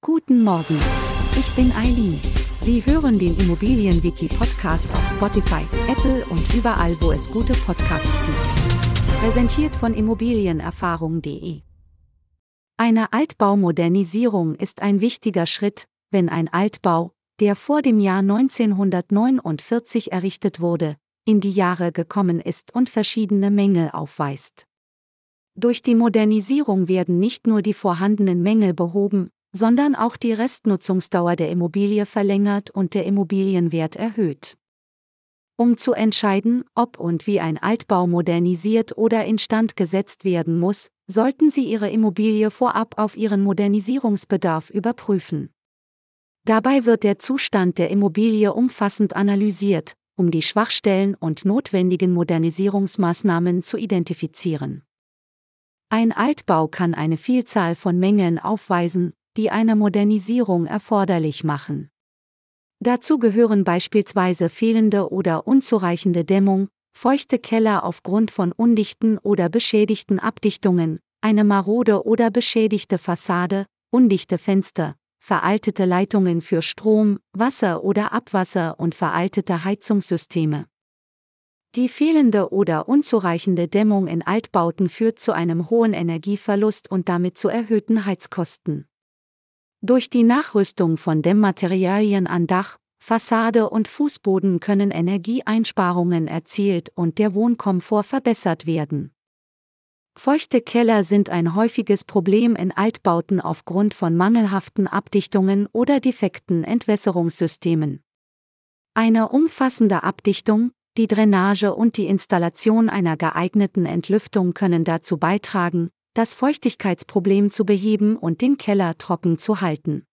Guten Morgen. Ich bin Eileen. Sie hören den Immobilienwiki-Podcast auf Spotify, Apple und überall, wo es gute Podcasts gibt. Präsentiert von Immobilienerfahrung.de. Eine Altbaumodernisierung ist ein wichtiger Schritt, wenn ein Altbau, der vor dem Jahr 1949 errichtet wurde, in die Jahre gekommen ist und verschiedene Mängel aufweist. Durch die Modernisierung werden nicht nur die vorhandenen Mängel behoben, sondern auch die Restnutzungsdauer der Immobilie verlängert und der Immobilienwert erhöht. Um zu entscheiden, ob und wie ein Altbau modernisiert oder instand gesetzt werden muss, sollten Sie Ihre Immobilie vorab auf ihren Modernisierungsbedarf überprüfen. Dabei wird der Zustand der Immobilie umfassend analysiert, um die Schwachstellen und notwendigen Modernisierungsmaßnahmen zu identifizieren. Ein Altbau kann eine Vielzahl von Mängeln aufweisen, die eine Modernisierung erforderlich machen. Dazu gehören beispielsweise fehlende oder unzureichende Dämmung, feuchte Keller aufgrund von undichten oder beschädigten Abdichtungen, eine marode oder beschädigte Fassade, undichte Fenster, veraltete Leitungen für Strom, Wasser oder Abwasser und veraltete Heizungssysteme. Die fehlende oder unzureichende Dämmung in Altbauten führt zu einem hohen Energieverlust und damit zu erhöhten Heizkosten. Durch die Nachrüstung von Dämmmaterialien an Dach, Fassade und Fußboden können Energieeinsparungen erzielt und der Wohnkomfort verbessert werden. Feuchte Keller sind ein häufiges Problem in Altbauten aufgrund von mangelhaften Abdichtungen oder defekten Entwässerungssystemen. Eine umfassende Abdichtung, die Drainage und die Installation einer geeigneten Entlüftung können dazu beitragen, das Feuchtigkeitsproblem zu beheben und den Keller trocken zu halten.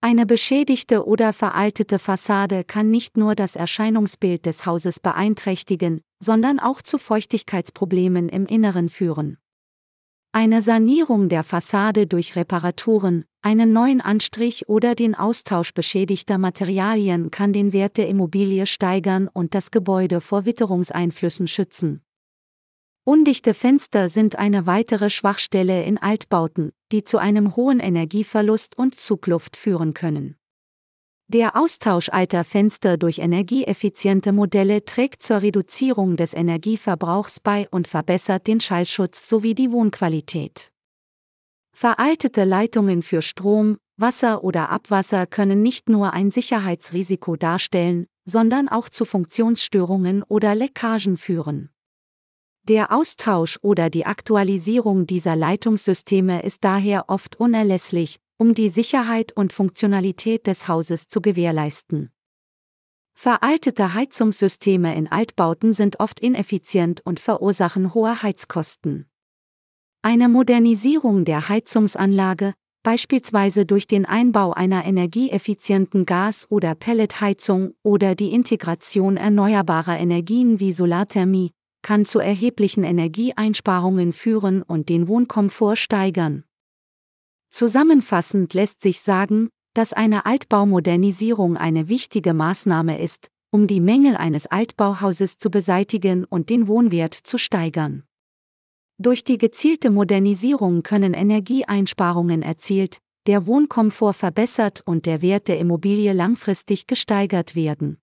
Eine beschädigte oder veraltete Fassade kann nicht nur das Erscheinungsbild des Hauses beeinträchtigen, sondern auch zu Feuchtigkeitsproblemen im Inneren führen. Eine Sanierung der Fassade durch Reparaturen, einen neuen Anstrich oder den Austausch beschädigter Materialien kann den Wert der Immobilie steigern und das Gebäude vor Witterungseinflüssen schützen. Undichte Fenster sind eine weitere Schwachstelle in Altbauten, die zu einem hohen Energieverlust und Zugluft führen können. Der Austausch alter Fenster durch energieeffiziente Modelle trägt zur Reduzierung des Energieverbrauchs bei und verbessert den Schallschutz sowie die Wohnqualität. Veraltete Leitungen für Strom, Wasser oder Abwasser können nicht nur ein Sicherheitsrisiko darstellen, sondern auch zu Funktionsstörungen oder Leckagen führen. Der Austausch oder die Aktualisierung dieser Leitungssysteme ist daher oft unerlässlich, um die Sicherheit und Funktionalität des Hauses zu gewährleisten. Veraltete Heizungssysteme in Altbauten sind oft ineffizient und verursachen hohe Heizkosten. Eine Modernisierung der Heizungsanlage, beispielsweise durch den Einbau einer energieeffizienten Gas- oder Pelletheizung oder die Integration erneuerbarer Energien wie Solarthermie, kann zu erheblichen Energieeinsparungen führen und den Wohnkomfort steigern. Zusammenfassend lässt sich sagen, dass eine Altbaumodernisierung eine wichtige Maßnahme ist, um die Mängel eines Altbauhauses zu beseitigen und den Wohnwert zu steigern. Durch die gezielte Modernisierung können Energieeinsparungen erzielt, der Wohnkomfort verbessert und der Wert der Immobilie langfristig gesteigert werden.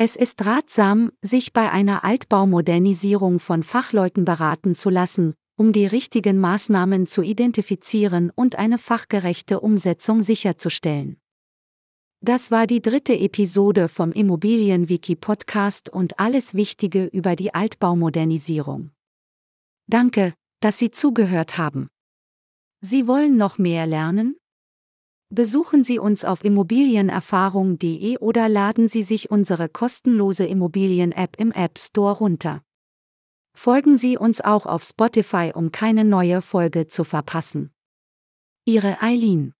Es ist ratsam, sich bei einer Altbaumodernisierung von Fachleuten beraten zu lassen, um die richtigen Maßnahmen zu identifizieren und eine fachgerechte Umsetzung sicherzustellen. Das war die dritte Episode vom Immobilienwiki Podcast und alles Wichtige über die Altbaumodernisierung. Danke, dass Sie zugehört haben. Sie wollen noch mehr lernen? Besuchen Sie uns auf immobilienerfahrung.de oder laden Sie sich unsere kostenlose Immobilien-App im App Store runter. Folgen Sie uns auch auf Spotify, um keine neue Folge zu verpassen. Ihre Eileen